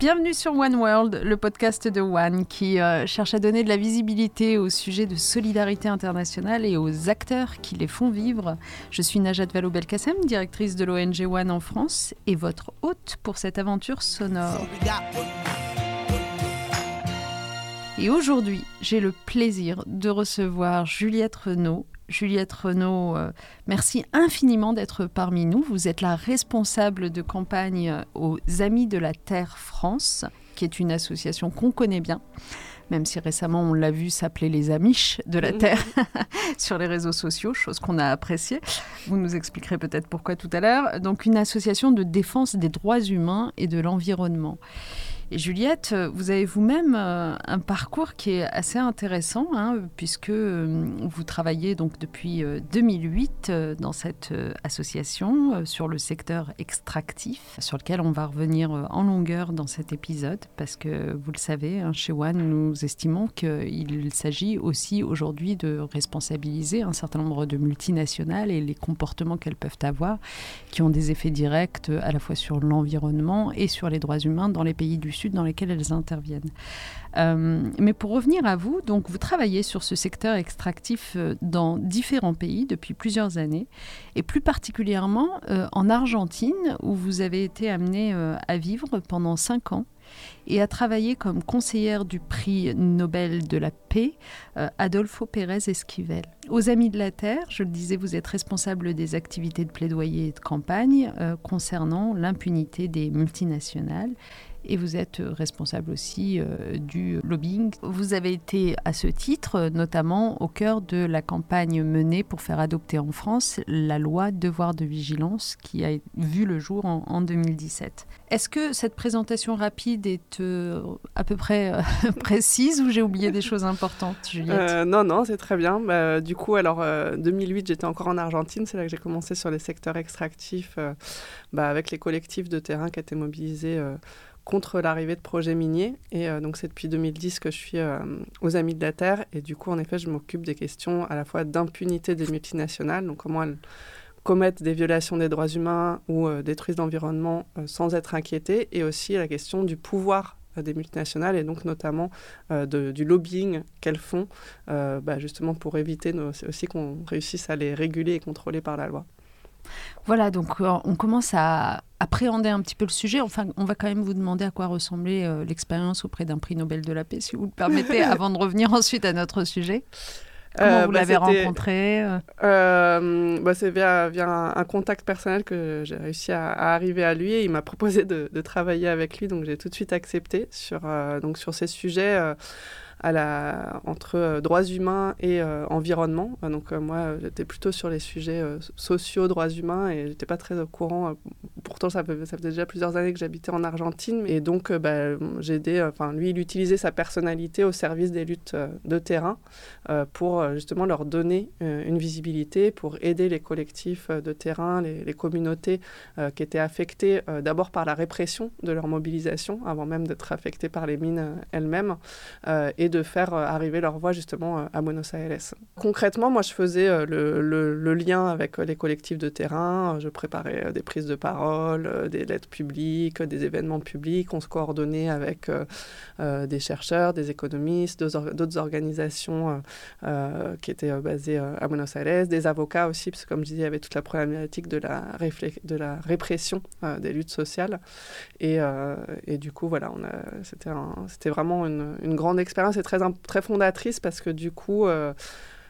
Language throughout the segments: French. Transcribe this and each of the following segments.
Bienvenue sur One World, le podcast de One qui euh, cherche à donner de la visibilité aux sujets de solidarité internationale et aux acteurs qui les font vivre. Je suis Najat Vallaud-Belkacem, directrice de l'ONG One en France et votre hôte pour cette aventure sonore. Et aujourd'hui, j'ai le plaisir de recevoir Juliette Renaud, Juliette Renaud, euh, merci infiniment d'être parmi nous. Vous êtes la responsable de campagne euh, aux Amis de la Terre France, qui est une association qu'on connaît bien, même si récemment on l'a vu s'appeler les Amish de la Terre sur les réseaux sociaux, chose qu'on a appréciée. Vous nous expliquerez peut-être pourquoi tout à l'heure. Donc une association de défense des droits humains et de l'environnement. Et Juliette, vous avez vous-même euh, un parcours qui est assez intéressant, hein, puisque euh, vous travaillez donc depuis 2008 euh, dans cette association sur le secteur extractif, sur lequel on va revenir en longueur dans cet épisode, parce que vous le savez, hein, chez One, nous estimons qu'il s'agit aussi aujourd'hui de responsabiliser un certain nombre de multinationales et les comportements qu'elles peuvent avoir, qui ont des effets directs à la fois sur l'environnement et sur les droits humains dans les pays du dans lesquelles elles interviennent. Euh, mais pour revenir à vous, donc vous travaillez sur ce secteur extractif euh, dans différents pays depuis plusieurs années, et plus particulièrement euh, en Argentine, où vous avez été amené à vivre pendant cinq ans et à travailler comme conseillère du prix Nobel de la paix, Adolfo Pérez Esquivel. Aux Amis de la Terre, je le disais, vous êtes responsable des activités de plaidoyer et de campagne concernant l'impunité des multinationales et vous êtes responsable aussi euh, du lobbying. Vous avez été à ce titre notamment au cœur de la campagne menée pour faire adopter en France la loi devoir de vigilance qui a vu le jour en, 2017. Est-ce que cette présentation rapide est euh, à peu près euh, précise ou j'ai oublié des choses importantes, Juliette? Non, non, c'est très bien. Bah, du coup, alors 2008, j'étais encore en Argentine, c'est là que j'ai commencé sur les secteurs extractifs bah, avec les collectifs de terrain qui étaient mobilisés contre l'arrivée de projets miniers. Et euh, donc, c'est depuis 2010 que je suis euh, aux Amis de la Terre. Et du coup, en effet, je m'occupe des questions à la fois d'impunité des multinationales, donc comment elles commettent des violations des droits humains ou euh, détruisent l'environnement sans être inquiétées, et aussi la question du pouvoir des multinationales et donc notamment du lobbying qu'elles font, bah, justement pour éviter aussi qu'on réussisse à les réguler et contrôler par la loi. Voilà, donc euh, on commence à appréhender un petit peu le sujet. Enfin, on va quand même vous demander à quoi ressemblait euh, l'expérience auprès d'un prix Nobel de la paix, si vous le permettez, avant de revenir ensuite à notre sujet. Comment euh, vous bah, l'avez rencontré bah, C'est via, un, contact personnel que j'ai réussi à, arriver à lui et il m'a proposé de, de, travailler avec lui, donc j'ai tout de suite accepté sur, donc sur ces sujets à la, entre euh, droits humains et euh, environnement. Euh, donc moi, j'étais plutôt sur les sujets sociaux, droits humains, et j'étais pas très au courant. pourtant, ça, ça faisait déjà plusieurs années que j'habitais en Argentine, et donc bah, j'ai. Enfin, lui, il utilisait sa personnalité au service des luttes de terrain pour justement leur donner une visibilité, pour aider les collectifs de terrain, les, communautés qui étaient affectées d'abord par la répression de leur mobilisation, avant même d'être affectées par les mines elles-mêmes, de faire euh, arriver leur voix justement euh, à Buenos Aires. Concrètement, moi, je faisais euh, le, lien avec les collectifs de terrain, je préparais des prises de parole, des lettres publiques, des événements publics, on se coordonnait avec des chercheurs, des économistes, d'autres organisations qui étaient basées à Buenos Aires, des avocats aussi, parce que comme je disais, il y avait toute la problématique de la, répression des luttes sociales. Et, du coup, voilà, c'était vraiment une grande expérience très, très fondatrice parce que du coup, euh,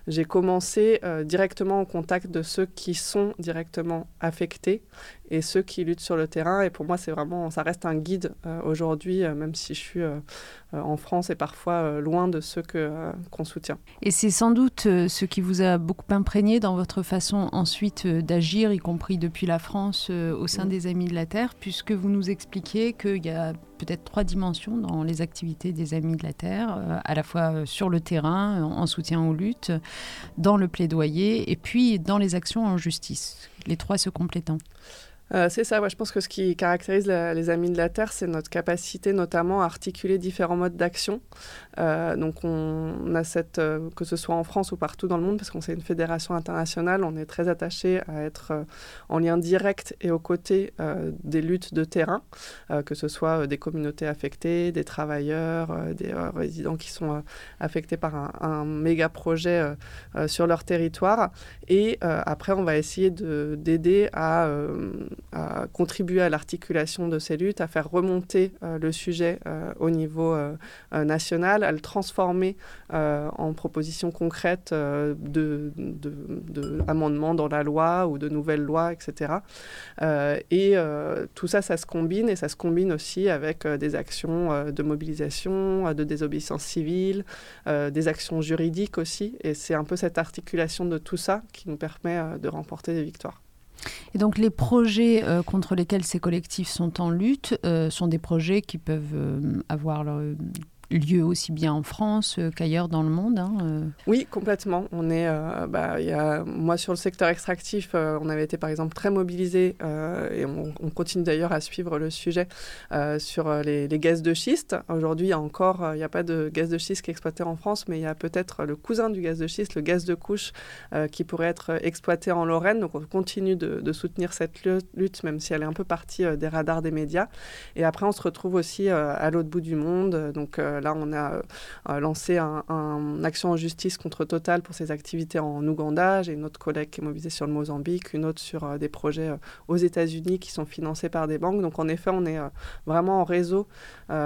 j'ai commencé euh, directement au contact de ceux qui sont directement affectés et ceux qui luttent sur le terrain. Et pour moi, c'est vraiment, ça reste un guide euh, aujourd'hui, même si je suis en France et parfois loin de ceux que, qu'on soutient. Et c'est sans doute ce qui vous a beaucoup imprégné dans votre façon ensuite d'agir, y compris depuis la France au sein mmh. des Amis de la Terre, puisque vous nous expliquiez qu'il y a peut-être trois dimensions dans les activités des Amis de la Terre, euh, à la fois euh, sur le terrain, en soutien aux luttes, dans le plaidoyer, et puis dans les actions en justice, les trois se complétant. Euh, c'est ça, je pense que ce qui caractérise les Amis de la Terre, c'est notre capacité notamment à articuler différents modes d'action. Euh, donc on, a cette, euh, que ce soit en France ou partout dans le monde, parce qu'on c'est une fédération internationale, on est très attaché à être en lien direct et aux côtés des luttes de terrain, que ce soit des communautés affectées, des travailleurs, des résidents qui sont affectés par un, méga projet sur leur territoire. Et après, on va essayer d'aider à contribuer à l'articulation de ces luttes, à faire remonter euh, le sujet euh, au niveau euh, à le transformer en propositions concrètes de, de, dans la loi ou de nouvelles lois, etc. et tout ça, ça se combine et ça se combine aussi avec des actions de mobilisation, de désobéissance civile, des actions juridiques aussi. Et c'est un peu cette articulation de tout ça qui nous permet de remporter des victoires. Et donc les projets euh, contre lesquels ces collectifs sont en lutte euh, sont des projets qui peuvent euh, avoir leur, lieu aussi bien en France euh, qu'ailleurs dans le monde. Hein, euh. Oui, complètement. On est, euh, bah, y a, moi, sur le secteur extractif, on avait été par exemple très mobilisés et on, continue d'ailleurs à suivre le sujet sur les, gaz de schiste. Aujourd'hui, il encore, il n'y a pas de gaz de schiste qui est exploité en France, mais il y a peut-être le cousin du gaz de schiste, le gaz de couche, qui pourrait être exploité en Lorraine. Donc on continue de, de, soutenir cette lutte, même si elle est un peu partie des radars des médias. Et après, on se retrouve aussi à l'autre bout du monde. Donc là, on a euh, lancé un, action en justice contre Total pour ses activités en Ouganda. J'ai une autre collègue qui est mobilisée sur le Mozambique, une autre sur euh, des projets euh, aux États-Unis qui sont financés par des banques. Donc en effet, on est vraiment en réseau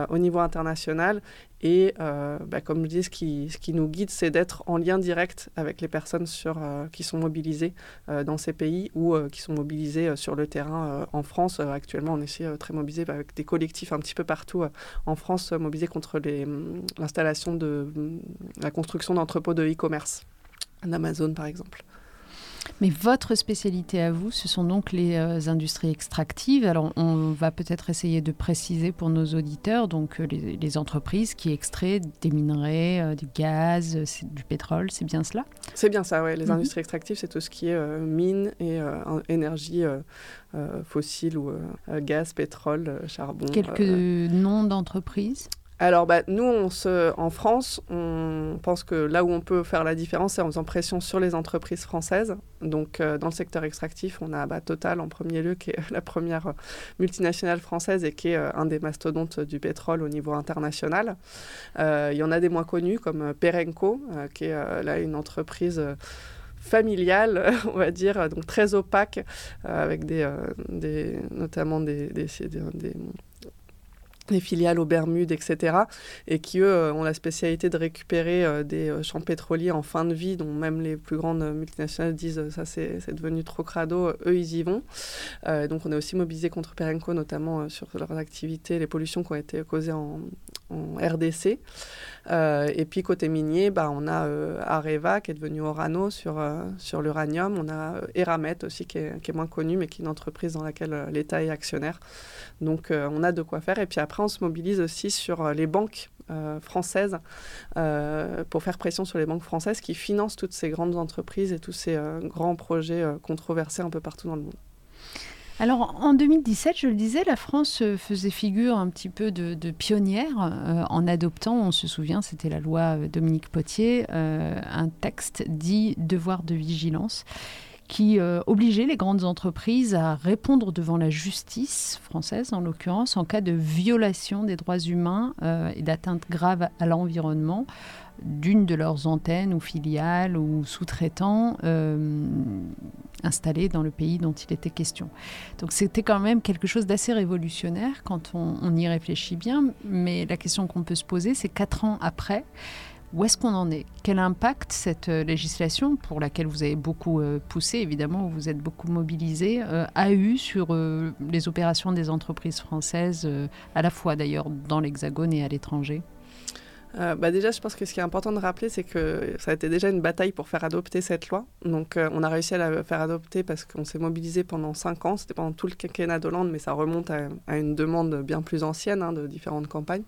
au niveau international et euh, bah, comme je dis, ce qui, nous guide, c'est d'être en lien direct avec les personnes euh, qui sont mobilisées euh, dans ces pays ou qui sont mobilisées sur le terrain en France. actuellement, on essaie très mobilisé bah, avec des collectifs un petit peu partout en France, mobilisés contre mm, l'installation de mm, la construction d'entrepôts de e-commerce, en Amazon par exemple. Mais votre spécialité à vous, ce sont donc les euh, industries extractives. Alors, on va peut-être essayer de préciser pour nos auditeurs, donc euh, les, entreprises qui extraient des minerais, euh, du gaz, du pétrole, c'est bien cela? C'est bien ça, oui. Les mhm. industries extractives, c'est tout ce qui est mine et énergie fossile ou gaz, pétrole, charbon. Quelques noms d'entreprises? Alors, bah, nous, en France, on pense que là où on peut faire la différence, c'est en faisant pression sur les entreprises françaises. Donc, euh, dans le secteur extractif, on a bah, Total en premier lieu, qui est la première multinationale française et qui est euh, un des mastodontes du pétrole au niveau international. Euh, il y en a des moins connus, comme Perenco, qui est là une entreprise familiale, on va dire, donc très opaque, avec des, notamment des, des des filiales aux Bermudes, etc., et qui, eux, euh, ont la spécialité de récupérer euh, des euh, champs pétroliers en fin de vie, dont même les plus grandes multinationales disent ça c'est devenu trop crado, eux ils y vont. donc on est aussi mobilisé contre Perenco, notamment sur leurs activités, les pollutions qui ont été causées en, RDC. Et puis côté minier, bah, on a Areva qui est devenu Orano sur, sur l'uranium, on a Eramet aussi qui est, qui est, moins connu, mais qui est une entreprise dans laquelle l'État est actionnaire. Donc on a de quoi faire. Et puis après, on se mobilise aussi sur euh, les banques euh, françaises euh, pour faire pression sur les banques françaises qui financent toutes ces grandes entreprises et tous ces grands projets controversés un peu partout dans le monde. Alors en 2017, je le disais, la France faisait figure un petit peu de, pionnière en adoptant, on se souvient, c'était la loi Dominique Potier, un texte dit devoir de vigilance qui euh, obligeait les grandes entreprises à répondre devant la justice française, en l'occurrence, en cas de violation des droits humains euh, et d'atteinte grave à l'environnement d'une de leurs antennes ou filiales ou sous-traitants euh, installés dans le pays dont il était question. Donc c'était quand même quelque chose d'assez révolutionnaire quand on, on, y réfléchit bien, mais la question qu'on peut se poser, c'est quatre ans après, où est-ce qu'on en est? Quel impact cette euh, législation, pour laquelle vous avez beaucoup euh, poussé, évidemment, vous êtes beaucoup mobilisé, euh, a eu sur les opérations des entreprises françaises, à la fois d'ailleurs dans l'Hexagone et à l'étranger? Euh, bah Déjà, je pense que ce qui est important de rappeler, c'est que ça a été déjà une bataille pour faire adopter cette loi. Donc, euh, on a réussi à la faire adopter parce qu'on s'est mobilisé pendant cinq ans. C'était pendant tout le quinquennat d'Hollande, mais ça remonte à, une demande bien plus ancienne hein, de différentes campagnes,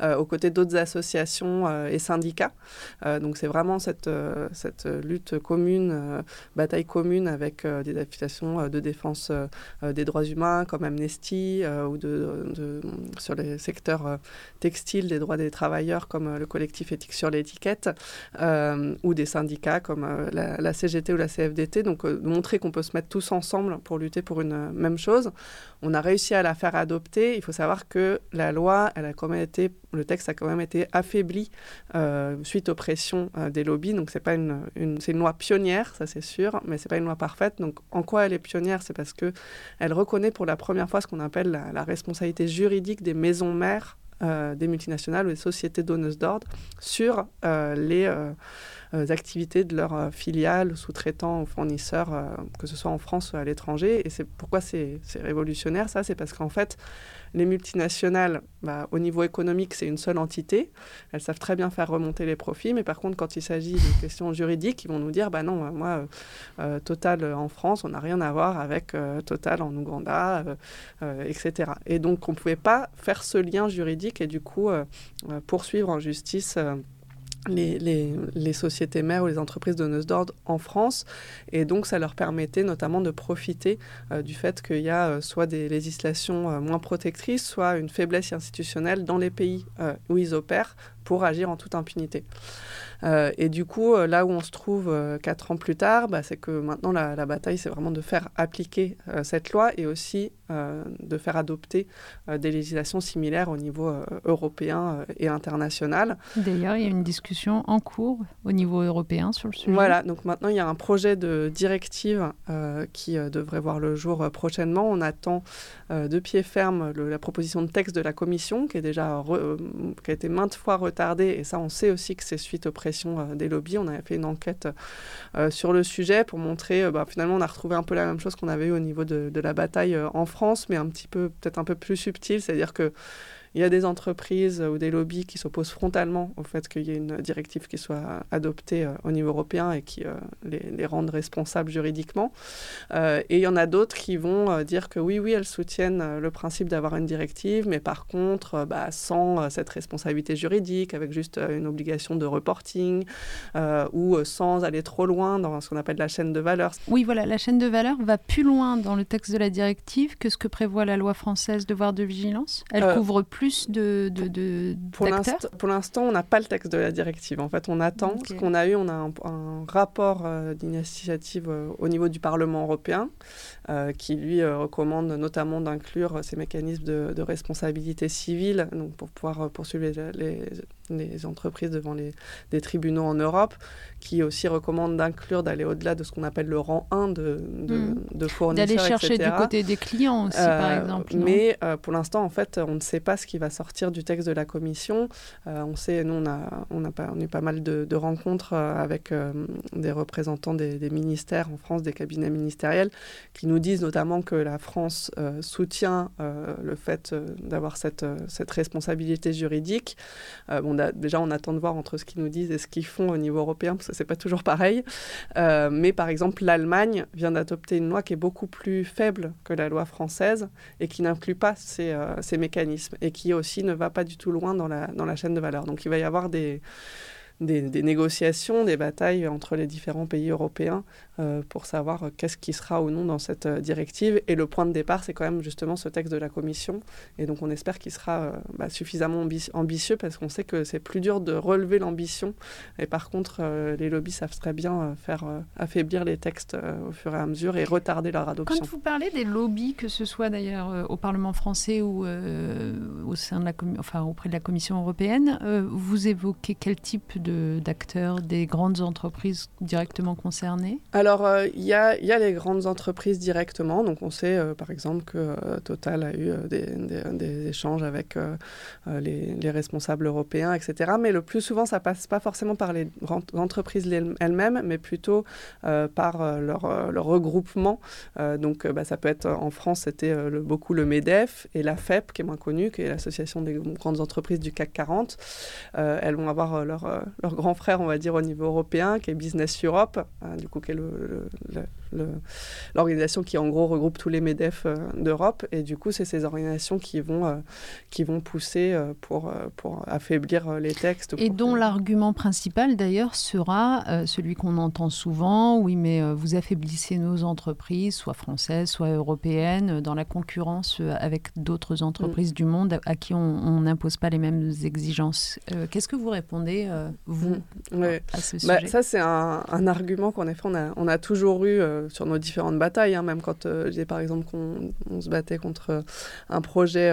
euh, aux côtés d'autres associations et syndicats. donc, c'est vraiment cette, lutte commune, bataille commune avec des affiliations de défense des droits humains comme Amnesty ou de, sur les secteurs textiles des droits des travailleurs comme euh, le collectif éthique sur l'étiquette, euh, ou des syndicats comme euh, la, CGT ou la CFDT. Donc, montrer qu'on peut se mettre tous ensemble pour lutter pour une même chose. On a réussi à la faire adopter. Il faut savoir que la loi, elle a quand même été, le texte a quand même été affaibli suite aux pressions des lobbies. Donc, c'est pas une, c'est une loi pionnière, ça c'est sûr, mais c'est pas une loi parfaite. Donc, en quoi elle est pionnière? C'est parce que elle reconnaît pour la première fois ce qu'on appelle la, la responsabilité juridique des maisons mères euh, des multinationales ou des sociétés donneuses d'ordre sur euh, les euh, activités de leurs filiales, sous-traitants ou fournisseurs, que ce soit en France ou à l'étranger. Et c'est pourquoi c'est révolutionnaire, ça, c'est parce qu'en fait, les multinationales, bah, au niveau économique, c'est une seule entité. Elles savent très bien faire remonter les profits, mais par contre, quand il s'agit de questions juridiques, ils vont nous dire, bah non, moi, euh, Total en France, on n'a rien à voir avec euh, Total en Ouganda, euh, etc. Et donc, on ne pouvait pas faire ce lien juridique et du coup poursuivre en justice les, sociétés mères ou les entreprises donneuses d'ordre en France. Et donc, ça leur permettait notamment de profiter euh, du fait qu'il y a euh, soit des législations euh, moins protectrices, soit une faiblesse institutionnelle dans les pays où ils opèrent pour agir en toute impunité. Et du coup, là où on se trouve quatre ans plus tard, bah, c'est que maintenant la, bataille, c'est vraiment de faire appliquer cette loi et aussi de faire adopter des législations similaires au niveau européen et international. D'ailleurs, il y a une discussion en cours au niveau européen sur le sujet. Voilà, donc maintenant il y a un projet de directive qui devrait voir le jour prochainement. On attend de pied ferme la proposition de texte de la Commission qui, est déjà qui a été maintes fois retardée et ça on sait aussi que c'est suite au euh, des lobbies. On avait fait une enquête euh, sur le sujet pour montrer, euh, bah, finalement, on a retrouvé un peu la même chose qu'on avait eu au niveau de, de la bataille en France, mais un petit peu, peut-être un peu plus subtil, c'est-à-dire que il y a des entreprises ou des lobbies qui s'opposent frontalement au fait qu'il y ait une directive qui soit adoptée euh, au niveau européen et qui euh, les, les, rendent responsables juridiquement. Euh, et il y en a d'autres qui vont dire que oui, oui, elles soutiennent le principe d'avoir une directive, mais par contre, bah, sans cette responsabilité juridique, avec juste une obligation de reporting ou sans aller trop loin dans ce qu'on appelle la chaîne de valeur. Oui, voilà, la chaîne de valeur va plus loin dans le texte de la directive que ce que prévoit la loi française de devoir de vigilance. Elle couvre plus de, de, Pour l'instant, on n'a pas le texte de la directive. En fait, on attend. Ce qu'on a eu, on a un, rapport euh, d'initiative euh, au niveau du Parlement européen euh, qui, lui, recommande notamment d'inclure ces mécanismes de, responsabilité civile donc pour pouvoir poursuivre les, les, entreprises devant les, des tribunaux en Europe, qui aussi recommande d'inclure, d'aller au-delà de ce qu'on appelle le rang 1 de, de, mm. de fournisseurs, D'aller chercher du côté des clients aussi, par exemple. Mais pour l'instant, en fait, on ne sait pas ce qui va sortir du texte de la commission. Euh, on sait, nous, on a, on a, pas, on a eu pas mal de, rencontres euh, avec euh, des représentants des, ministères en France, des cabinets ministériels, qui nous disent notamment que la France soutient le fait d'avoir cette, cette responsabilité juridique. bon, déjà, on attend de voir entre ce qu'ils nous disent et ce qu'ils font au niveau européen, parce que c'est pas toujours pareil. mais par exemple, l'Allemagne vient d'adopter une loi qui est beaucoup plus faible que la loi française et qui n'inclut pas ces, ces mécanismes et qui aussi ne va pas du tout loin dans la chaîne de valeur. Donc il va y avoir des, des, négociations, des batailles entre les différents pays européens euh, pour savoir qu'est-ce qui sera ou non dans cette euh, directive. Et le point de départ, c'est quand même justement ce texte de la Commission. Et donc on espère qu'il sera euh, bah, suffisamment ambitieux parce qu'on sait que c'est plus dur de relever l'ambition. Et par contre, les lobbies savent très bien faire affaiblir les textes au fur et à mesure et retarder leur adoption. Quand vous parlez des lobbies, que ce soit d'ailleurs au Parlement français ou au sein de la enfin, auprès de la Commission européenne, vous évoquez quel type d'acteurs, des grandes entreprises directement concernées? Alors, il y, a, les grandes entreprises directement. Donc, on sait, par exemple, que Total a eu des, échanges avec les, les, responsables européens, etc. Mais le plus souvent, ça passe pas forcément par les entreprises elles-mêmes, mais plutôt par leur, regroupement. donc, bah, ça peut être en France, c'était beaucoup le MEDEF et la FEP, qui est moins connue, qui est l'association des grandes entreprises du CAC 40. Euh, elles vont avoir euh, leur, euh, leur, grand frère, on va dire, au niveau européen, qui est Business Europe, du coup, qui est l'organisation qui, en gros, regroupe tous les MEDEF d'Europe. Et du coup, c'est ces organisations qui vont, qui vont pousser pour, pour affaiblir les textes. Et dont l'argument principal, d'ailleurs, sera celui qu'on entend souvent, oui, mais vous affaiblissez nos entreprises, soit françaises, soit européennes, dans la concurrence avec d'autres entreprises mm. du monde à qui on n'impose pas les mêmes exigences. Euh, qu'est-ce que vous répondez, euh, vous, mm. à ce bah, sujet? Ça, c'est un, argument qu'en effet, on a, on a toujours eu euh, sur nos différentes batailles. Hein, même quand je disais, par exemple, qu'on on se battait contre un projet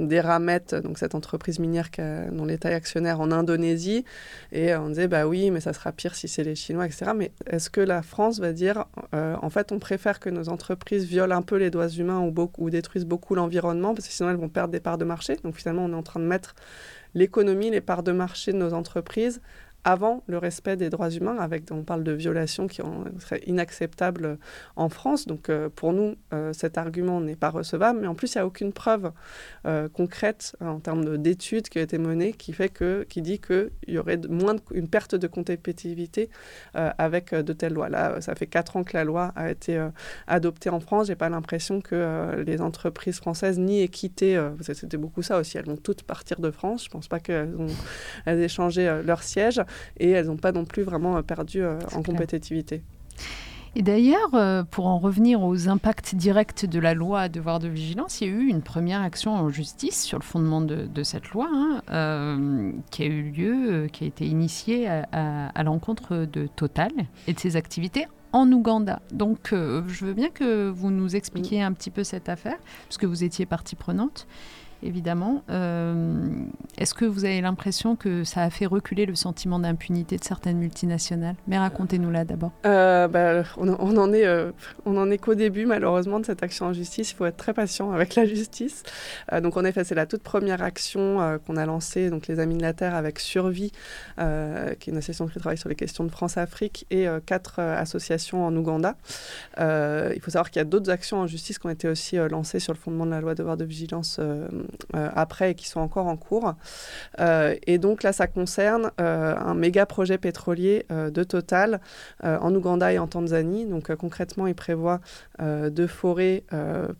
d'Eramet, donc cette entreprise minière dont l'État est actionnaire en Indonésie. Et on disait, bah oui, mais ça sera pire si c'est les Chinois, etc. Mais est-ce que la France va dire, en fait, on préfère que nos entreprises violent un peu les droits humains ou, ou détruisent beaucoup l'environnement, parce que sinon elles vont perdre des parts de marché? Donc finalement, on est en train de mettre l'économie, les parts de marché de nos entreprises avant le respect des droits humains, avec, on parle de violations qui seraient inacceptables en France. Donc euh, pour nous, euh, cet argument n'est pas recevable, mais en plus, il n'y a aucune preuve euh, concrète en termes d'études qui ont été menées qui, fait que, qui dit qu'il y aurait moins une perte de compétitivité avec de telles lois. Là, ça fait quatre ans que la loi a été adoptée en France. Je n'ai pas l'impression que les entreprises françaises ni quitté, c'était beaucoup ça aussi, elles vont toutes partir de France. Je pense pas qu'elles ont elles aient changé leur siège et elles n'ont pas non plus vraiment euh, perdu euh, en compétitivité. Et d'ailleurs, euh, pour en revenir aux impacts directs de la loi devoir de vigilance, il y a eu une première action en justice sur le fondement de, cette loi hein, qui a eu lieu, qui a été initiée à, à l'encontre de Total et de ses activités en Ouganda. Donc, je veux bien que vous nous expliquiez un petit peu cette affaire, puisque vous étiez partie prenante évidemment. Euh, est-ce que vous avez l'impression que ça a fait reculer le sentiment d'impunité de certaines multinationales? Mais racontez-nous-la d'abord. Euh, bah, on, en est, euh, on en est qu'au début, malheureusement, de cette action en justice. Il faut être très patient avec la justice. donc, en effet, c'est la toute première action qu'on a lancée, donc les Amis de la Terre, avec Survie, qui est une association qui travaille sur les questions de France-Afrique, et quatre associations en Ouganda. il faut savoir qu'il y a d'autres actions en justice qui ont été aussi lancées sur le fondement de la loi de devoir de vigilance euh, après et qui sont encore en cours. Euh, et donc là, ça concerne euh, un méga projet pétrolier de Total en Ouganda et en Tanzanie. Donc concrètement, il prévoit de forer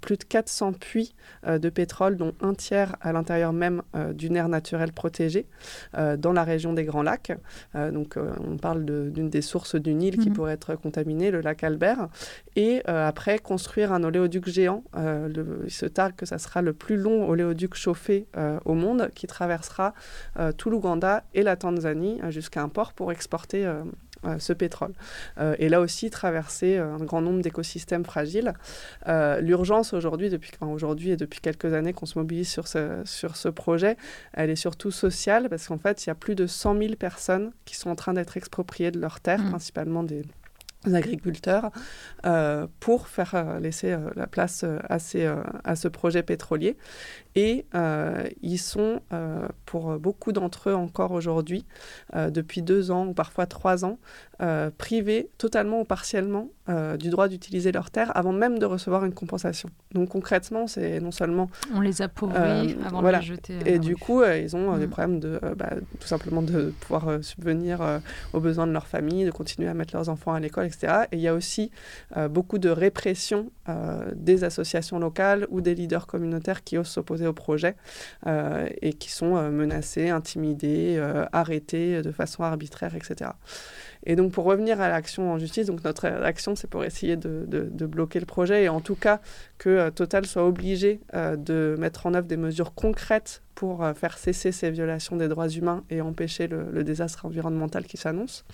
plus de 400 puits de pétrole, dont un tiers à l'intérieur même d'une aire naturelle protégée dans la région des Grands Lacs. donc on parle d'une des sources du Nil qui mhm. pourrait être contaminée, le lac Albert. Et après, construire un oléoduc géant. Le, il se targue que ça sera le plus long oléoduc chauffé euh, au monde qui traversera euh, tout l'Ouganda et la Tanzanie euh, jusqu'à un port pour exporter ce pétrole. et là aussi, traverser un grand nombre d'écosystèmes fragiles. L'urgence aujourd'hui, depuis, aujourd'hui et depuis quelques années qu'on se mobilise sur ce, sur ce projet, elle est surtout sociale parce qu'en fait, il y a plus de 100 000 personnes qui sont en train d'être expropriées de leurs terres, mmh. principalement des agriculteurs euh, pour faire euh, laisser euh, la place à, ces, à ce projet pétrolier. Et ils sont, pour beaucoup d'entre eux encore aujourd'hui, depuis deux ans ou parfois trois ans, privés totalement ou partiellement du droit d'utiliser leurs terres avant même de recevoir une compensation. Donc concrètement, c'est non seulement... On les appauvrit avant de les jeter. Et du coup, ils ont des mm. problèmes de, bah, tout simplement de pouvoir subvenir aux besoins de leur famille, de continuer à mettre leurs enfants à l'école, etc. Et il y a aussi euh, beaucoup de répression euh, des associations locales ou des leaders communautaires qui osent s'opposer au projet euh, et qui sont menacés, intimidés, arrêtés de façon arbitraire, etc. Et donc pour revenir à l'action en justice, donc notre action c'est pour essayer de, bloquer le projet et en tout cas que Total soit obligé de mettre en œuvre des mesures concrètes pour faire cesser ces violations des droits humains et empêcher le désastre environnemental qui s'annonce.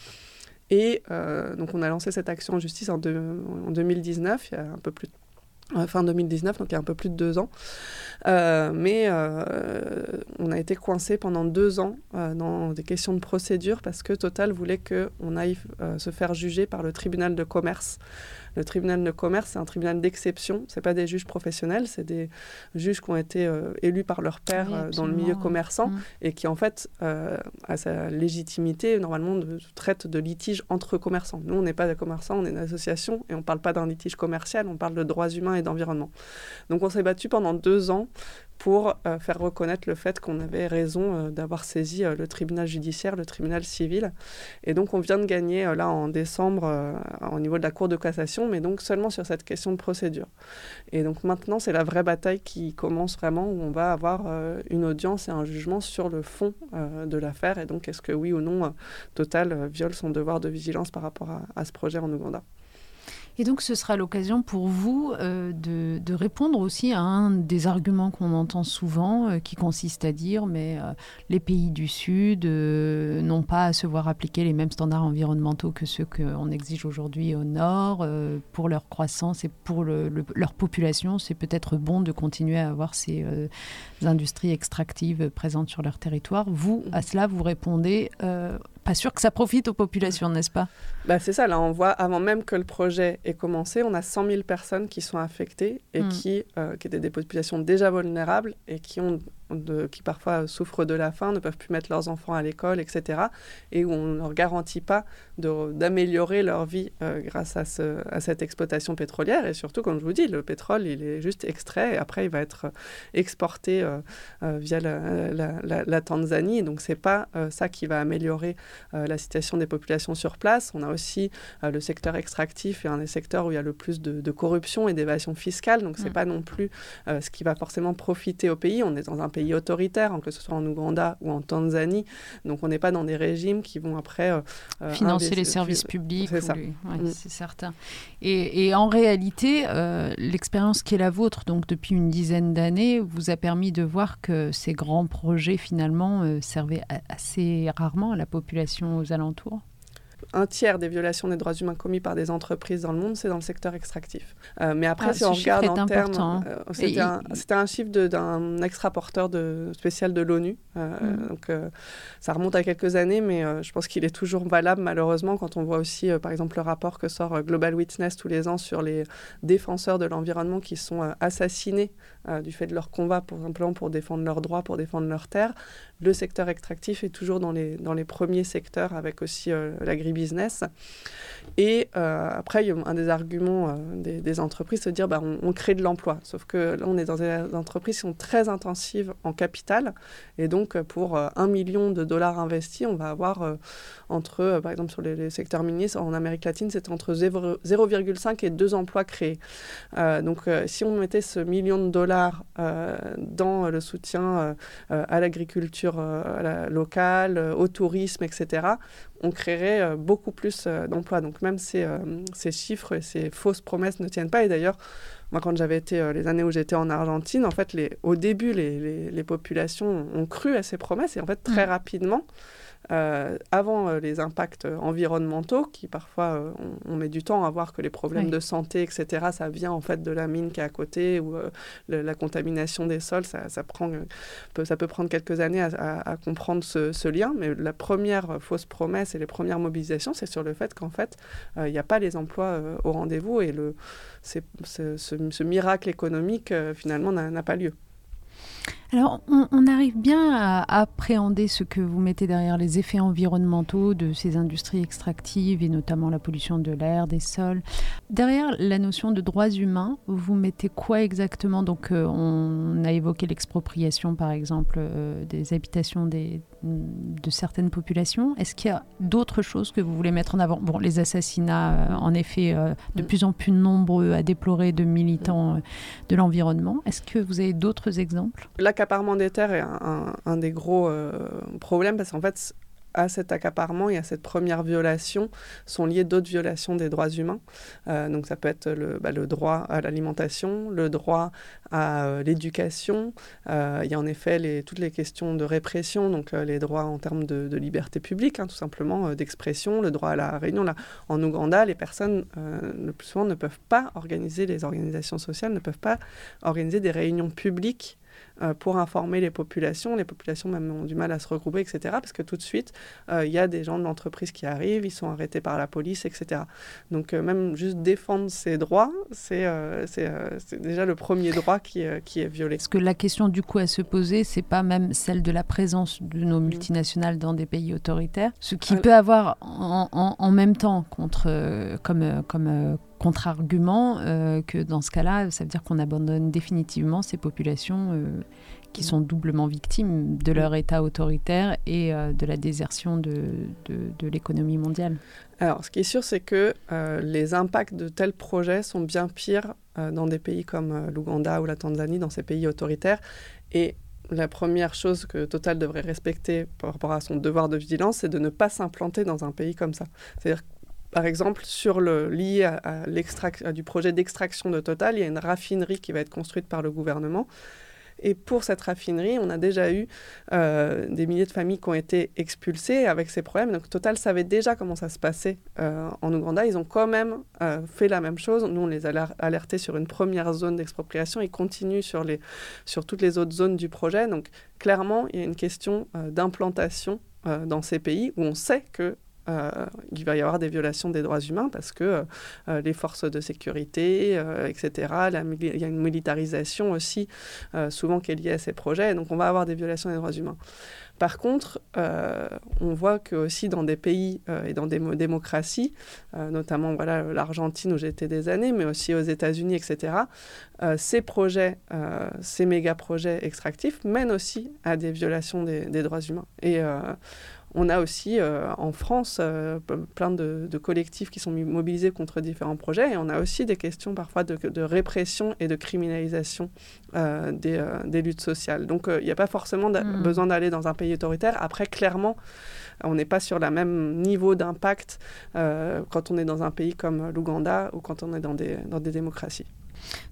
Et euh, donc on a lancé cette action en justice en, en 2019, il y a un peu plus de fin 2019, donc il y a un peu plus de deux ans. mais on a été coincé pendant deux ans dans des questions de procédure parce que Total voulait qu'on aille se faire juger par le tribunal de commerce le tribunal de commerce, c'est un tribunal d'exception. Ce pas des juges professionnels, c'est des juges qui ont été euh, élus par leur père euh, dans le milieu commerçant mm. et qui, en fait, euh, à sa légitimité, normalement, de, traite de litiges entre commerçants. Nous, on n'est pas des commerçants, on est une association et on ne parle pas d'un litige commercial, on parle de droits humains et d'environnement. Donc, on s'est battu pendant deux ans pour euh, faire reconnaître le fait qu'on avait raison euh, d'avoir saisi euh, le tribunal judiciaire, le tribunal civil. Et donc on vient de gagner là en décembre au niveau de la Cour de cassation, mais donc seulement sur cette question de procédure. Et donc maintenant c'est la vraie bataille qui commence vraiment où on va avoir une audience et un jugement sur le fond de l'affaire. Et donc est-ce que oui ou non Total viole son devoir de vigilance par rapport à, à ce projet en Ouganda? Et donc ce sera l'occasion pour vous euh, de, répondre aussi à un des arguments qu'on entend souvent, euh, qui consiste à dire mais euh, les pays du Sud n'ont pas à se voir appliquer les mêmes standards environnementaux que ceux qu'on exige aujourd'hui au Nord. pour leur croissance et pour leur population, c'est peut-être bon de continuer à avoir ces industries extractives présentes sur leur territoire. Vous, à cela, vous répondez pas sûr que ça profite aux populations, n'est-ce pas? Bah, C'est ça, là on voit, avant même que le projet ait commencé, on a 100 000 personnes qui sont affectées et hmm. qui, euh, qui étaient des populations déjà vulnérables et qui ont qui parfois souffrent de la faim, ne peuvent plus mettre leurs enfants à l'école, etc. Et où on ne leur garantit pas d'améliorer leur vie euh, grâce à, ce, à, cette exploitation pétrolière. Et surtout, comme je vous dis, le pétrole, il est juste extrait et après, il va être exporté euh, euh, via la, la, la, Tanzanie. Donc, ce n'est pas ça qui va améliorer la situation des populations sur place. On a aussi le secteur extractif et un des secteurs où il y a le plus de, corruption et d'évasion fiscale. Donc, ce n'est mm. pas non plus ce qui va forcément profiter au pays. On est dans un pays autoritaires, hein, que ce soit en Ouganda ou en Tanzanie. Donc on n'est pas dans des régimes qui vont après... Euh, euh, Financer les services publics. C'est. Mm. C'est certain. Et, en réalité, euh, l'expérience qui est la vôtre, donc depuis une dizaine d'années, vous a permis de voir que ces grands projets finalement servaient assez rarement à la population aux alentours? Un tiers des violations des droits humains commis par des entreprises dans le monde, c'est dans le secteur extractif. Euh, mais après, ah, si on regarde en termes, euh, c'était un, chiffre d'un ex-rapporteur de, spécial de l'ONU. Euh, mm. Donc, ça remonte à quelques années, mais je pense qu'il est toujours valable, malheureusement, quand on voit aussi, par exemple, le rapport que sort Global Witness tous les ans sur les défenseurs de l'environnement qui sont assassinés du fait de leur combat, pour simplement pour défendre leurs droits, pour défendre leurs terres le secteur extractif est toujours dans les, dans les premiers secteurs avec aussi euh, l'agribusiness. Et euh, après, un des arguments euh, des, entreprises, c'est de dire bah, on, crée de l'emploi. Sauf que là, on est dans des entreprises qui sont très intensives en capital. Et donc, pour un million de dollars investis, on va avoir entre, par exemple, sur les, secteurs miniers, en Amérique latine, c'est entre 0,5 et 2 emplois créés. donc, si on mettait ce million de dollars dans le soutien à l'agriculture, euh, locale, euh, au tourisme, etc., on créerait euh, beaucoup plus d'emplois. Donc même ces, ces, chiffres et ces fausses promesses ne tiennent pas. Et d'ailleurs, moi, quand j'avais été, les années où j'étais en Argentine, en fait, les, au début, les, les, populations ont cru à ces promesses. Et en fait, très mmh. rapidement, euh, avant euh, les impacts environnementaux, qui parfois euh, on, met du temps à voir que les problèmes de santé, etc., ça vient en fait de la mine qui est à côté ou la contamination des sols, ça, ça, prend, peut, ça peut prendre quelques années à, comprendre ce, lien. Mais la première fausse promesse et les premières mobilisations, c'est sur le fait qu'en fait, il n'y a pas les emplois au rendez-vous et le, ce, ce, miracle économique finalement n'a pas lieu. Alors, on, arrive bien à appréhender ce que vous mettez derrière les effets environnementaux de ces industries extractives et notamment la pollution de l'air, des sols. Derrière la notion de droits humains, vous mettez quoi exactement? Donc, euh, on a évoqué l'expropriation, par exemple, euh, des habitations des, de certaines populations. Est-ce qu'il y a d'autres choses que vous voulez mettre en avant? Bon, les assassinats, euh, en effet, de plus en plus nombreux à déplorer de militants de l'environnement. Est-ce que vous avez d'autres exemples? L'accaparement des terres est un, des gros euh, problèmes parce qu'en fait, à cet accaparement et à cette première violation sont liées d'autres violations des droits humains. Euh, donc ça peut être le, bah, le droit à l'alimentation, le droit à euh, l'éducation. il y a en effet toutes les questions de répression, donc les droits en termes de, liberté publique, hein, tout simplement, d'expression, le droit à la réunion. Là, en Ouganda, les personnes, le plus souvent, ne peuvent pas organiser, les organisations sociales ne peuvent pas organiser des réunions publiques euh, pour informer les populations. Les populations même ont du mal à se regrouper, etc. Parce que tout de suite, euh, il y a des gens de l'entreprise qui arrivent, ils sont arrêtés par la police, etc. Donc euh, même juste défendre ses droits, c'est déjà le premier droit qui, qui est violé. Parce que la question du coup à se poser, c'est pas même celle de la présence de nos multinationales dans des pays autoritaires, ce qui peut avoir en, en, même temps contre, comme, comme contre-argument euh, que dans ce cas-là, ça veut dire qu'on abandonne définitivement ces populations euh, qui sont doublement victimes de leur état autoritaire et euh, de la désertion de, de, l'économie mondiale. Alors, ce qui est sûr, c'est que les impacts de tels projets sont bien pires dans des pays comme l'Ouganda ou la Tanzanie, dans ces pays autoritaires. Et la première chose que Total devrait respecter par rapport à son devoir de vigilance, c'est de ne pas s'implanter dans un pays comme ça. C'est-à-dire par exemple, sur le, lié à, à du projet d'extraction de Total, il y a une raffinerie qui va être construite par le gouvernement. Et pour cette raffinerie, on a déjà eu euh, des milliers de familles qui ont été expulsées avec ces problèmes. Donc Total savait déjà comment ça se passait euh, en Ouganda. Ils ont quand même euh, fait la même chose. Nous, on les a alertés sur une première zone d'expropriation. Ils continuent sur, toutes les autres zones du projet. Donc clairement, il y a une question d'implantation dans ces pays où on sait que il va y avoir des violations des droits humains parce que euh, les forces de sécurité, euh, etc., il y a une militarisation aussi, souvent qui est liée à ces projets. Donc on va avoir des violations des droits humains. Par contre, on voit que aussi dans des pays et dans des démocraties, notamment voilà l'Argentine où j'étais des années, mais aussi aux États-Unis, etc., ces projets, ces méga projets extractifs mènent aussi à des violations des, des droits humains. Et on a aussi euh, en France euh, plein de, collectifs qui sont mobilisés contre différents projets et on a aussi des questions parfois de, répression et de criminalisation euh, des, luttes sociales. Donc il n'y a pas forcément mmh. besoin d'aller dans un pays autoritaire. Après, clairement, on n'est pas sur le même niveau d'impact quand on est dans un pays comme l'Ouganda ou quand on est dans des démocraties.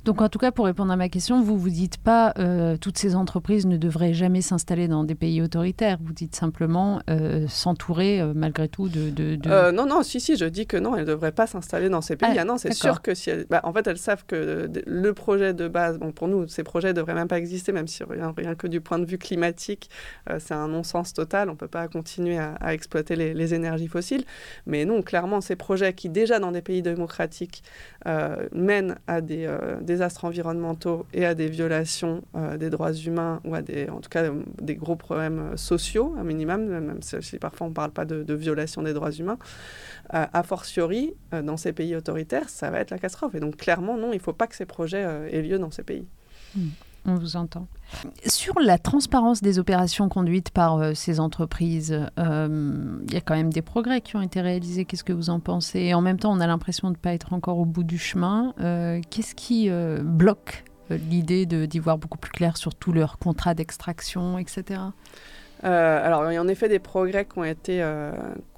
Donc en tout cas, pour répondre à ma question, vous vous dites pas euh, toutes ces entreprises ne devraient jamais s'installer dans des pays autoritaires. Vous dites simplement euh, s'entourer euh, malgré tout de. non, non, si, si, je dis que non, elles ne devraient pas s'installer dans ces pays. Ah, ah non, c'est sûr que si bah, en fait, elles savent que le projet de base, bon, pour nous, ces projets ne devraient même pas exister, même si rien, rien que du point de vue climatique, c'est un non-sens total. On ne peut pas continuer à, exploiter les, les, énergies fossiles. Mais non, clairement, ces projets qui, déjà dans des pays démocratiques, mènent à des euh, désastres environnementaux et à des violations euh, des droits humains ou à des, en tout cas, des gros problèmes euh, sociaux, un minimum, même si parfois on ne parle pas de, de, violation des droits humains, a fortiori, dans ces pays autoritaires, ça va être la catastrophe. Et donc, clairement, non, il ne faut pas que ces projets aient lieu dans ces pays. Hmm. On vous entend. Sur la transparence des opérations conduites par euh, ces entreprises, euh, il y a quand même des progrès qui ont été réalisés. Qu'est-ce que vous en pensez? Et en même temps, on a l'impression de ne pas être encore au bout du chemin. Euh, qu'est-ce qui bloque l'idée d'y voir beaucoup plus clair sur tous leurs contrats d'extraction, etc. Alors, il y a en effet des progrès qui ont été,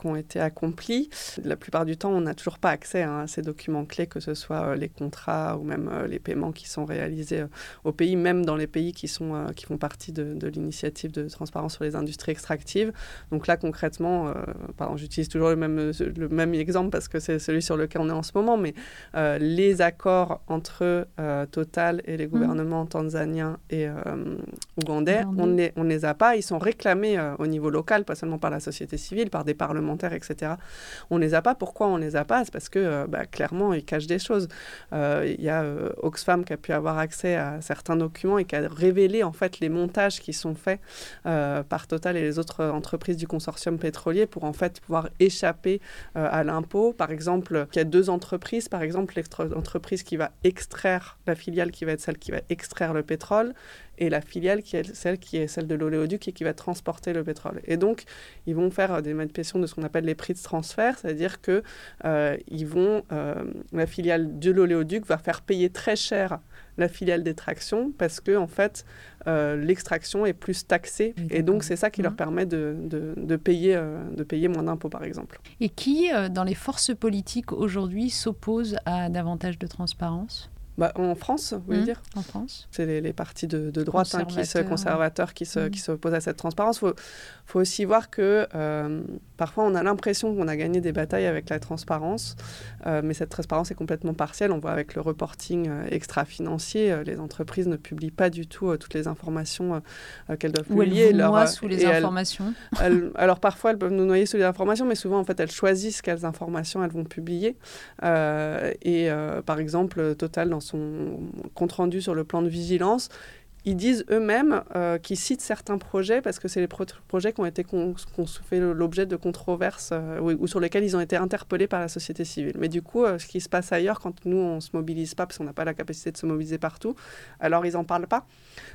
qui ont été accomplis. La plupart du temps, on n'a toujours pas accès hein, à ces documents clés, que ce soit euh, les contrats ou même les paiements qui sont réalisés au pays, même dans les pays qui, sont, qui font partie de, de l'initiative de transparence sur les industries extractives. Donc là, concrètement, pardon, j'utilise toujours le même, le même exemple parce que c'est celui sur lequel on est en ce moment, mais les accords entre Total et les mmh. gouvernements tanzaniens et ougandais, on ne les, on les a pas. Ils sont réclamés euh, au niveau local, pas seulement par la société civile, par des etc. On les a pas. Pourquoi on les a pas? C'est parce que, euh, bah, clairement, ils cachent des choses. Euh, il y a Oxfam qui a pu avoir accès à certains documents et qui a révélé, en fait, les montages qui sont faits par Total et les autres entreprises du consortium pétrolier pour, en fait, pouvoir échapper à l'impôt. Par exemple, il y a deux entreprises. Par exemple, l'entreprise qui va extraire, la filiale qui va être celle qui va extraire le pétrole et la filiale qui est celle qui est celle de l'oléoduc et qui va transporter le pétrole. Et donc, ils vont faire euh, des manipulations de ce qu'on appelle les prix de transfert, c'est-à-dire que euh, ils vont, euh, la filiale de l'oléoduc va faire payer très cher la filiale d'extraction parce que en fait l'extraction est plus taxée et donc c'est ça qui leur mmh. permet de, de, de payer, de payer moins d'impôts par exemple. Et qui dans les forces politiques aujourd'hui s'oppose à davantage de transparence? Bah, En France, vous voulez Mmh, dire En France C'est les, les partis de, de droite hein, qui se, Conservateurs. qui se- Mm. qui s'opposent à cette transparence. Faut, faut aussi voir que euh, parfois on a l'impression qu'on a gagné des batailles avec la transparence, euh, mais cette transparence est complètement partielle. On voit avec le reporting euh, extra-financier, les entreprises ne publient pas du tout toutes les informations qu'elles doivent elles publier. vous Leur, noient sous les elles- informations. elles- alors parfois elles peuvent nous noyer sous les informations, mais souvent en fait elles choisissent quelles informations elles vont publier. Et par exemple, Total dans son compte rendu sur le plan de vigilance, ils disent eux-mêmes euh, qu'ils citent certains projets parce que c'est les pro- projets qui ont été qu'on fait l'objet de controverses euh, ou, ou sur lesquels ils ont été interpellés par la société civile. Mais du coup, euh, ce qui se passe ailleurs, quand nous on se mobilise pas parce qu'on n'a pas la capacité de se mobiliser partout, alors ils en parlent pas.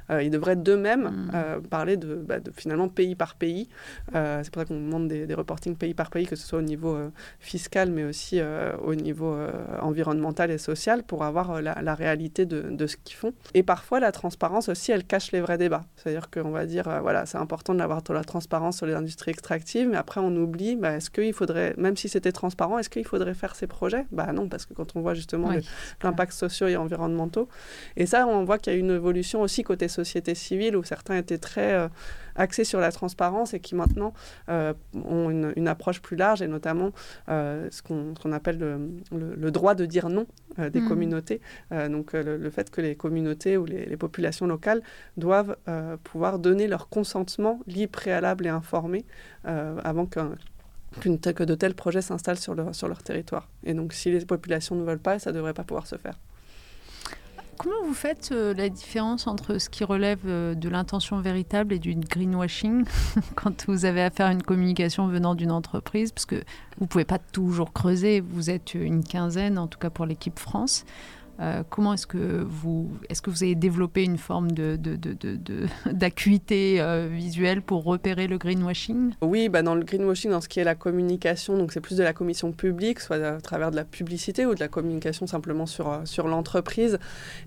Ils devraient d'eux-mêmes Mm. parler de, bah, de finalement pays par pays. C'est pour ça qu'on demande des, des reportings pays par pays, que ce soit au niveau fiscal, mais aussi au niveau environnemental et social, pour avoir la, la réalité de, de ce qu'ils font. Et parfois, la transparence aussi, elle cache les vrais débats. C'est-à-dire qu'on va dire, euh, voilà, c'est important d'avoir de la transparence sur les industries extractives, mais après, on oublie, bah, est-ce qu'il faudrait, même si c'était transparent, est-ce qu'il faudrait faire ces projets? Bah non, parce que quand on voit justement Oui, l'impact sociaux et environnementaux. Et ça, on voit qu'il y a une évolution aussi côté société civile où certains étaient très euh, axés sur la transparence et qui maintenant euh, ont une, une approche plus large et notamment euh, ce qu'on appelle le, le- le droit de dire non euh, des Mhm. communautés. Donc le, le fait que les communautés ou les, les populations locales doivent pouvoir donner leur consentement libre, préalable et informé avant qu'un que de tels projets s'installent sur leur, sur leur territoire. Et donc, si les populations ne veulent pas, ça ne devrait pas pouvoir se faire. Comment vous faites euh, la différence entre ce qui relève euh, de l'intention véritable et du greenwashing quand vous avez affaire à une communication venant d'une entreprise? Parce que vous pouvez pas toujours creuser, vous êtes une quinzaine, en tout cas pour l'équipe France. Euh, comment est-ce que vous est-ce que vous avez développé une forme de, d'acuité euh, visuelle pour repérer le greenwashing? Oui, bah dans le greenwashing, dans ce qui est la communication, donc c'est plus de la commission publique, soit à travers de la publicité ou de la communication simplement sur, euh, sur l'entreprise.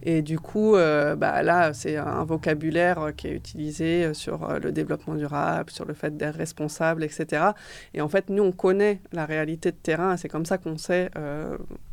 Et du coup, bah là, c'est un vocabulaire qui est utilisé sur le développement durable, sur le fait d'être responsable, etc. Et en fait, nous, on connaît la réalité de terrain c'est comme ça qu'on sait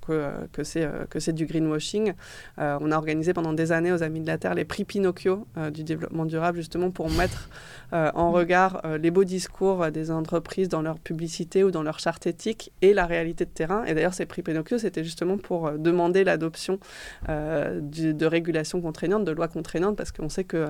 que, c'est euh, que c'est du greenwashing. Euh, on a organisé pendant des années aux Amis de la Terre les prix Pinocchio euh, du développement durable, justement pour mettre euh, en regard euh, les beaux discours euh, des entreprises dans leur publicité ou dans leur charte éthique et la réalité de terrain. Et d'ailleurs, ces prix Pinocchio, c'était justement pour demander l'adoption de régulations contraignantes, de lois contraignantes, parce qu'on sait que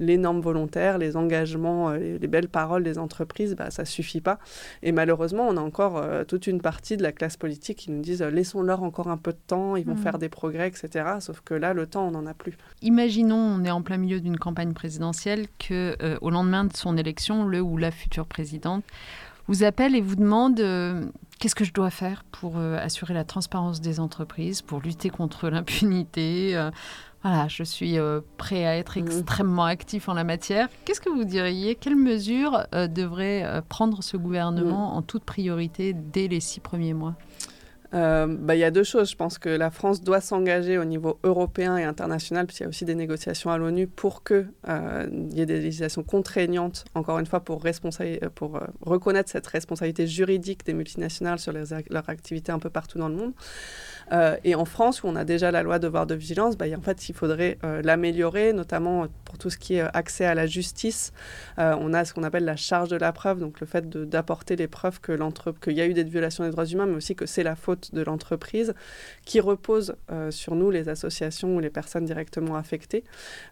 les normes volontaires, les engagements, les, les belles paroles des entreprises, bah, ça suffit pas. Et malheureusement, on a encore toute une partie de la classe politique qui nous disent laissons-leur encore un peu de temps, ils vont Mhm. faire des progrès, etc. Sauf que là, le temps, on n'en a plus. Imaginons, on est en plein milieu d'une campagne présidentielle, que euh, au lendemain de son élection, le ou la future présidente vous appelle et vous demande euh, qu'est-ce que je dois faire pour euh, assurer la transparence des entreprises, pour lutter contre l'impunité. euh, voilà, je suis prêt à être Mhm. extrêmement actif en la matière. Qu'est-ce que vous diriez? Quelles mesures devrait prendre ce gouvernement en toute priorité dès les six premiers mois? Euh, bah, Il y a deux choses. Je pense que la France doit s'engager au niveau européen et international, puisqu'il y a aussi des négociations à l'ONU pour qu'il y ait des législations contraignantes, encore une fois, pour, euh, pour euh, reconnaître cette responsabilité juridique des multinationales sur les ac- leurs activités un peu partout dans le monde. Euh, et en France, où on a déjà la loi devoir de vigilance, bah, en fait, il faudrait euh, l'améliorer, notamment pour tout ce qui est euh, accès à la justice. Euh, on a ce qu'on appelle la charge de la preuve, donc le fait d'apporter les preuves que qu'il y a eu des violations des droits humains, mais aussi que c'est la faute de l'entreprise, qui repose euh, sur nous, les associations ou les personnes directement affectées.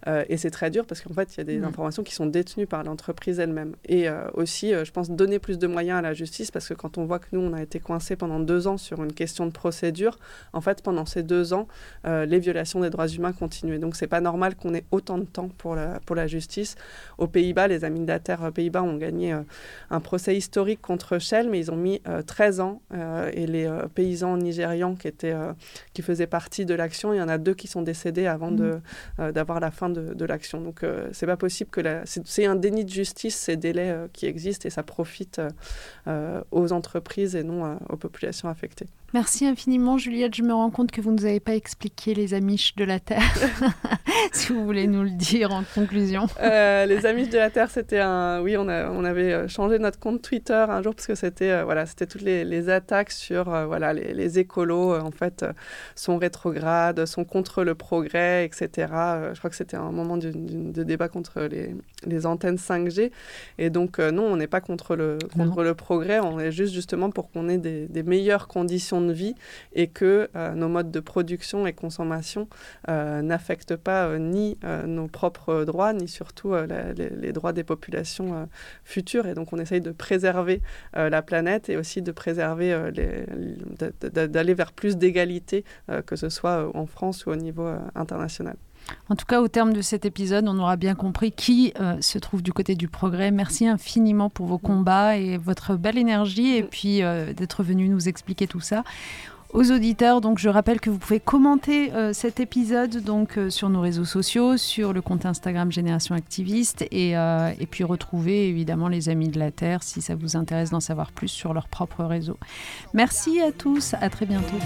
Euh, et c'est très dur parce qu'en fait, il y a des Mm. informations qui sont détenues par l'entreprise elle-même. Et euh, aussi, euh, je pense, donner plus de moyens à la justice, parce que quand on voit que nous, on a été coincés pendant deux ans sur une question de procédure, en fait, pendant ces deux ans, euh, les violations des droits humains continuaient. Donc, c'est pas normal qu'on ait autant de temps pour la, pour la justice. Aux Pays-Bas, les amis d'Ater Pays-Bas ont gagné euh, un procès historique contre Shell, mais ils ont mis euh, 13 ans. euh, et les euh, paysans nigérians qui, étaient, euh, qui faisaient partie de l'action, il y en a deux qui sont décédés avant euh, d'avoir la fin de, de l'action. Donc, euh, c'est pas possible que la... c'est, un déni de justice, ces délais euh, qui existent, et ça profite euh, euh, aux entreprises et non euh, aux populations affectées. Merci infiniment, Juliette. Je me rends compte que vous ne nous avez pas expliqué les Amish de la Terre. si vous voulez nous le dire en conclusion. Euh, les Amish de la Terre, c'était un. Oui, on, a, on avait euh, changé notre compte Twitter un jour parce que c'était euh, voilà, c'était toutes les, les, attaques sur voilà, les, les écolos, en fait, sont rétrogrades, sont contre le progrès, etc. je crois que c'était un moment de, de débat contre les, les, antennes 5G. Et donc, non, on n'est pas contre, le, contre le progrès, on est juste justement pour qu'on ait des, des meilleures conditions de vie et que euh, nos modes de production et consommation euh, n'affectent pas euh, ni nos propres droits, ni surtout les, droits des populations futures. Et donc on essaye de préserver la planète et aussi de préserver, d'aller vers plus d'égalité, que ce soit en France ou au niveau international. En tout cas, au terme de cet épisode, on aura bien compris qui se trouve du côté du progrès. Merci infiniment pour vos combats et votre belle énergie et puis d'être venu nous expliquer tout ça aux auditeurs. Donc, je rappelle que vous pouvez commenter euh, cet épisode donc euh, sur nos réseaux sociaux, sur le compte Instagram Génération Activiste, euh, et, puis retrouver évidemment les Amis de la Terre si ça vous intéresse d'en savoir plus sur leur propre réseau. Merci à tous, à très bientôt.